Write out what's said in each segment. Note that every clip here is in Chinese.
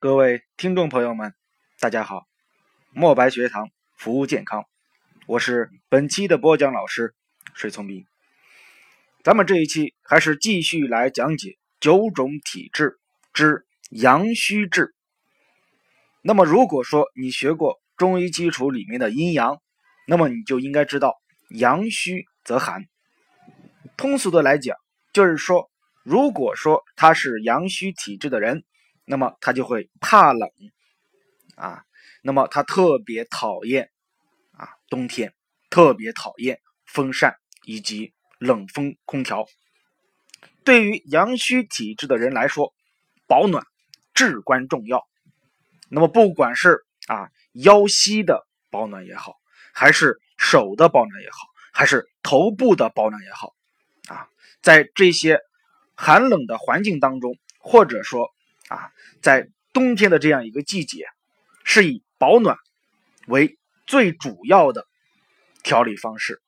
各位听众朋友们，大家好！墨白学堂服务健康，我是本期的播讲老师水聪明。咱们这一期还是继续来讲解九种体质之阳虚质。那么，如果说你学过中医基础里面的阴阳，那么你就应该知道阳虚则寒。通俗的来讲，就是说。如果说他是阳虚体质的人，那么他就会怕冷啊，那么他特别讨厌啊冬天，特别讨厌风扇以及冷风空调。对于阳虚体质的人来说，保暖至关重要。那么不管是啊腰膝的保暖也好，还是手的保暖也好，还是头部的保暖也好，啊，在这些。寒冷的环境当中，或者说啊，在冬天的这样一个季节，是以保暖为最主要的调理方式。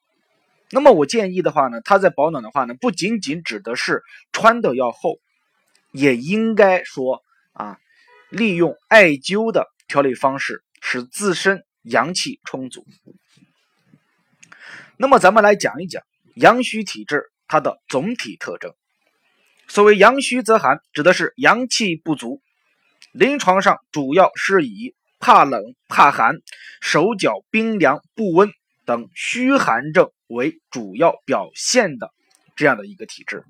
那么我建议的话呢，它在保暖的话呢，不仅仅指的是穿的要厚，也应该说啊，利用艾灸的调理方式，使自身阳气充足。那么咱们来讲一讲阳虚体质它的总体特征。所谓阳虚则寒，指的是阳气不足。临床上主要是以怕冷、怕寒、手脚冰凉不温等虚寒症为主要表现的这样的一个体质。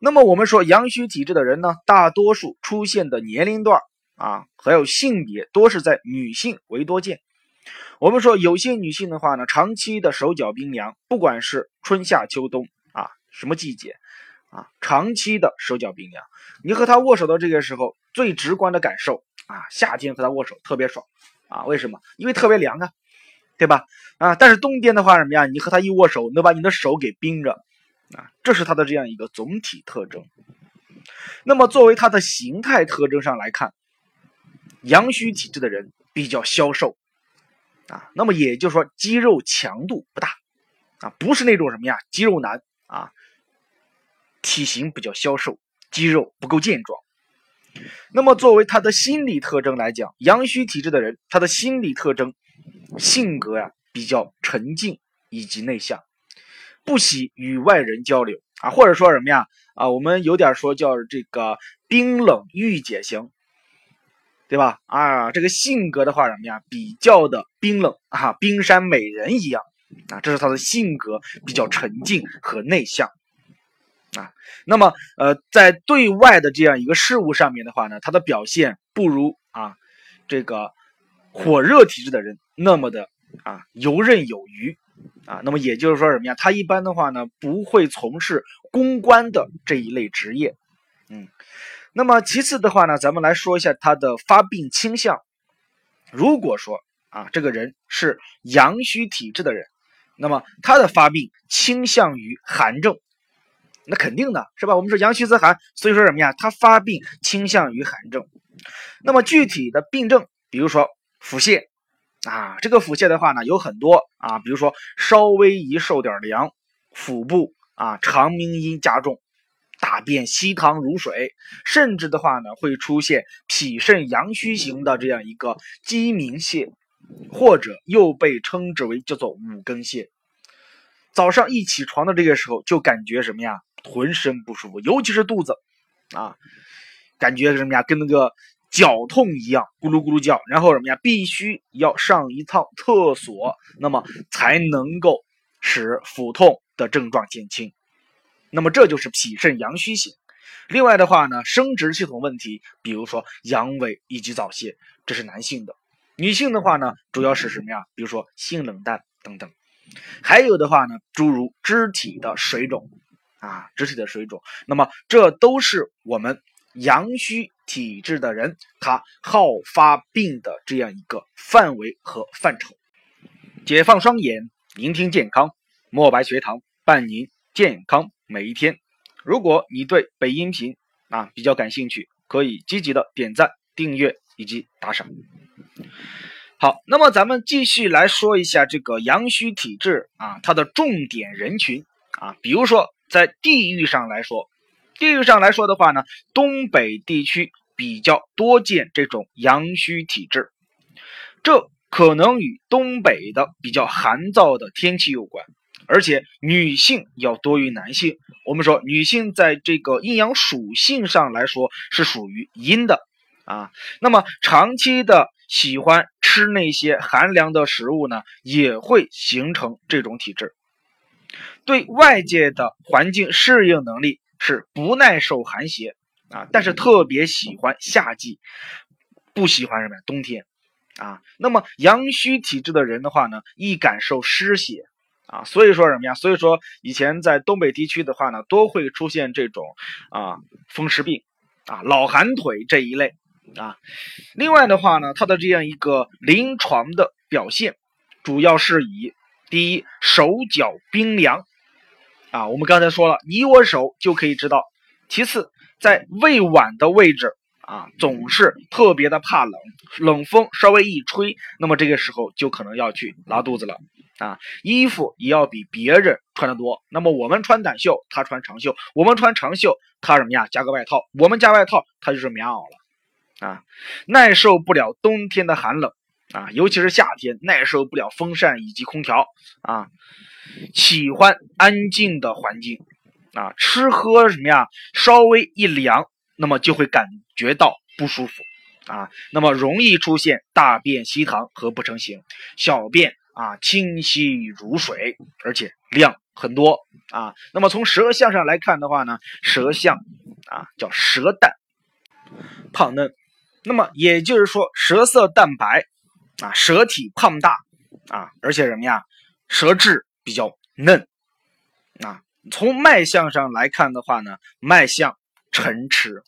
那么我们说阳虚体质的人呢，大多数出现的年龄段啊，还有性别多是在女性为多见。我们说有些女性的话呢，长期的手脚冰凉，不管是春夏秋冬啊，什么季节。啊，长期的手脚冰凉，你和他握手的这个时候，最直观的感受啊，夏天和他握手特别爽啊，为什么？因为特别凉啊，对吧？啊，但是冬天的话什么呀？你和他一握手，能把你的手给冰着啊，这是他的这样一个总体特征。那么作为他的形态特征上来看，阳虚体质的人比较消瘦啊，那么也就是说肌肉强度不大啊，不是那种什么呀，肌肉男啊。体型比较消瘦，肌肉不够健壮。那么，作为他的心理特征来讲，阳虚体质的人，他的心理特征，性格呀比较沉静以及内向，不喜与外人交流啊，或者说什么呀啊，我们有点说叫这个冰冷御姐型，对吧？啊，这个性格的话什么呀，比较的冰冷啊，冰山美人一样啊，这是他的性格比较沉静和内向。啊，那么呃，在对外的这样一个事物上面的话呢，他的表现不如啊这个火热体质的人那么的啊游刃有余啊。那么也就是说什么呀？他一般的话呢，不会从事公关的这一类职业。嗯，那么其次的话呢，咱们来说一下他的发病倾向。如果说啊这个人是阳虚体质的人，那么他的发病倾向于寒症。那肯定的是吧？我们说阳虚则寒，所以说什么呀？他发病倾向于寒症。那么具体的病症，比如说腹泻啊，这个腹泻的话呢有很多啊，比如说稍微一受点凉，腹部啊肠鸣音加重，大便稀溏如水，甚至的话呢会出现脾肾阳虚型的这样一个鸡鸣泻，或者又被称之为叫做五更泻。早上一起床的这个时候就感觉什么呀？浑身不舒服，尤其是肚子，啊，感觉什么呀？跟那个绞痛一样，咕噜咕噜叫。然后什么呀？必须要上一趟厕所，那么才能够使腹痛的症状减轻。那么这就是脾肾阳虚型。另外的话呢，生殖系统问题，比如说阳痿以及早泄，这是男性的。女性的话呢，主要是什么呀？比如说性冷淡等等。还有的话呢，诸如肢体的水肿。啊，肢体的水肿，那么这都是我们阳虚体质的人他好发病的这样一个范围和范畴。解放双眼，聆听健康，墨白学堂伴您健康每一天。如果你对本音频啊比较感兴趣，可以积极的点赞、订阅以及打赏。好，那么咱们继续来说一下这个阳虚体质啊，它的重点人群啊，比如说。在地域上来说，地域上来说的话呢，东北地区比较多见这种阳虚体质，这可能与东北的比较寒燥的天气有关，而且女性要多于男性。我们说女性在这个阴阳属性上来说是属于阴的啊，那么长期的喜欢吃那些寒凉的食物呢，也会形成这种体质，对外界的环境适应能力是不耐受寒邪。啊，但是特别喜欢夏季，不喜欢什么呀？冬天，啊，那么阳虚体质的人的话呢，易感受湿邪，啊，所以说什么呀？所以说以前在东北地区的话呢，都会出现这种啊风湿病，啊老寒腿这一类，啊，另外的话呢，它的这样一个临床的表现，主要是以第一手脚冰凉，啊，我们刚才说了，你我手就可以知道，其次。在胃脘的位置啊，总是特别的怕冷，冷风稍微一吹，那么这个时候就可能要去拉肚子了啊。衣服也要比别人穿的多，那么我们穿短袖，他穿长袖；我们穿长袖，他什么呀？加个外套，我们加外套，他就是棉袄了啊。耐受不了冬天的寒冷啊，尤其是夏天耐受不了风扇以及空调啊，喜欢安静的环境。啊，吃喝什么呀？稍微一凉，那么就会感觉到不舒服啊，那么容易出现大便稀溏和不成形，小便啊清晰如水，而且量很多啊。那么从舌象上来看的话呢，舌象啊叫舌淡胖嫩，那么也就是说舌色淡白啊，舌体胖大啊，而且什么呀，舌质比较嫩啊。从脉象上来看的话呢，脉象沉迟，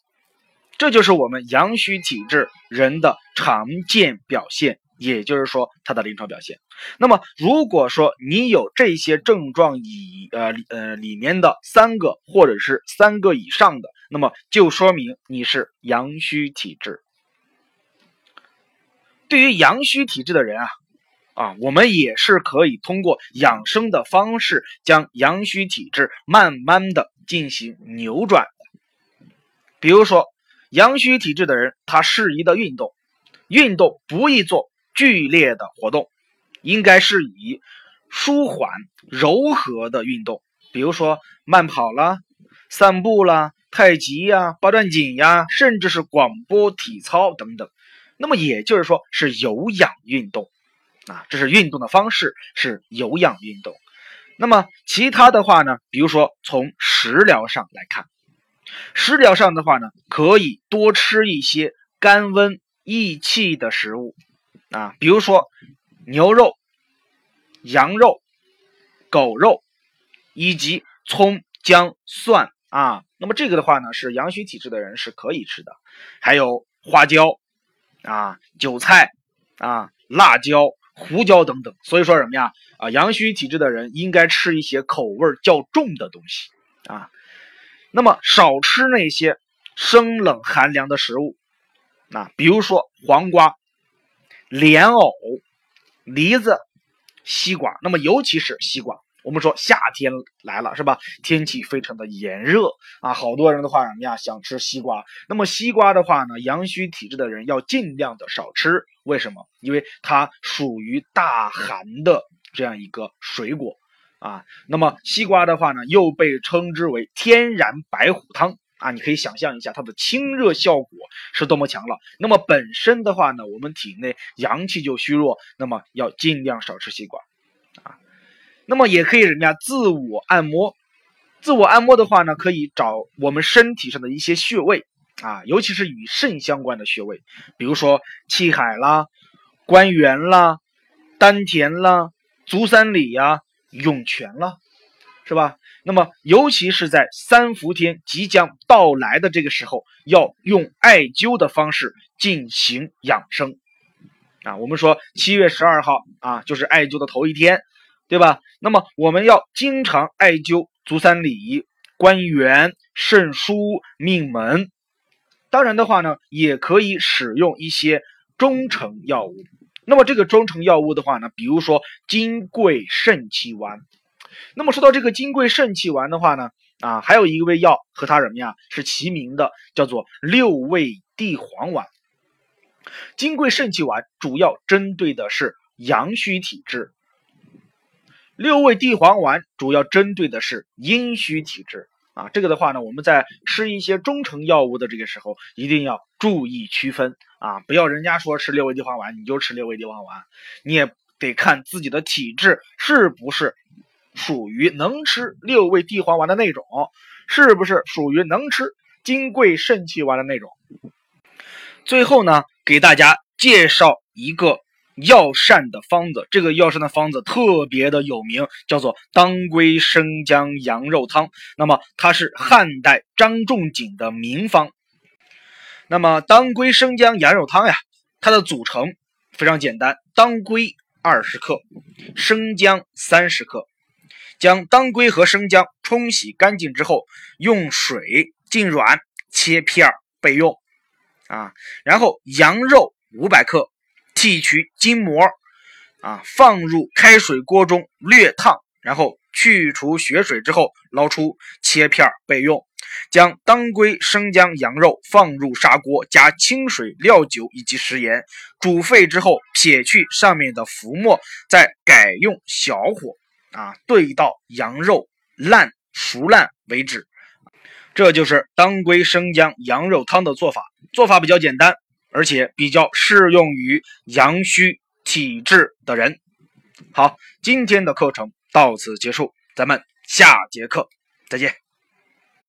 这就是我们阳虚体质人的常见表现，也就是说他的临床表现。那么，如果说你有这些症状以呃呃里面的三个或者是三个以上的，那么就说明你是阳虚体质。对于阳虚体质的人啊。啊，我们也是可以通过养生的方式，将阳虚体质慢慢的进行扭转。比如说，阳虚体质的人，他适宜的运动，运动不宜做剧烈的活动，应该是以舒缓柔和的运动，比如说慢跑啦、散步啦、太极呀、八段锦呀，甚至是广播体操等等。那么也就是说，是有氧运动。啊，这是运动的方式，是有氧运动。那么其他的话呢？比如说从食疗上来看，食疗上的话呢，可以多吃一些甘温益气的食物啊，比如说牛肉、羊肉、狗肉，以及葱、姜、蒜啊。那么这个的话呢，是阳虚体质的人是可以吃的。还有花椒啊、韭菜啊、辣椒。胡椒等等，所以说什么呀？啊，阳虚体质的人应该吃一些口味较重的东西啊。那么少吃那些生冷寒凉的食物啊，比如说黄瓜、莲藕、梨子、西瓜。那么尤其是西瓜。我们说夏天来了是吧？天气非常的炎热啊，好多人的话什么呀，想吃西瓜。那么西瓜的话呢，阳虚体质的人要尽量的少吃。为什么？因为它属于大寒的这样一个水果啊。那么西瓜的话呢，又被称之为天然白虎汤啊。你可以想象一下它的清热效果是多么强了。那么本身的话呢，我们体内阳气就虚弱，那么要尽量少吃西瓜。那么也可以人家自我按摩，自我按摩的话呢，可以找我们身体上的一些穴位啊，尤其是与肾相关的穴位，比如说气海啦、关元啦、丹田啦、足三里呀、涌泉啦，是吧？那么尤其是在三伏天即将到来的这个时候，要用艾灸的方式进行养生啊。我们说七月十二号啊，就是艾灸的头一天。对吧？那么我们要经常艾灸足三里、关元、肾腧、命门。当然的话呢，也可以使用一些中成药物。那么这个中成药物的话呢，比如说金匮肾气丸。那么说到这个金匮肾气丸的话呢，啊，还有一味药和它什么呀是齐名的，叫做六味地。黄丸。金匮肾气丸主要针对的是阳虚体质，六味地黄丸主要针对的是阴虚体质。啊，这个的话呢，我们在吃一些中成药物的这个时候，一定要注意区分啊，不要人家说吃六味地黄丸你就吃六味地黄丸，你也得看自己的体质是不是属于能吃六味地黄丸的那种，是不是属于能吃金匮肾气丸的那种。最后呢，给大家介绍一个。药膳的方子，这个药膳的方子特别的有名，叫做当归生姜羊肉汤。那么它是汉代张仲景的名方。那么当归生姜羊肉汤呀，它的组成非常简单：当归二十克，生姜三十克。将当归和生姜冲洗干净之后，用水浸软，切片备用。啊，然后羊肉五百克。剔去筋膜，啊，放入开水锅中略烫，然后去除血水之后捞出，切片备用。将当归、生姜、羊肉放入砂锅，加清水、料酒以及食盐，煮沸之后撇去上面的浮沫，再改用小火啊炖到羊肉烂熟烂为止。这就是当归生姜羊肉汤的做法，做法比较简单。而且比较适用于阳虚体质的人。好，今天的课程到此结束，咱们下节课再见。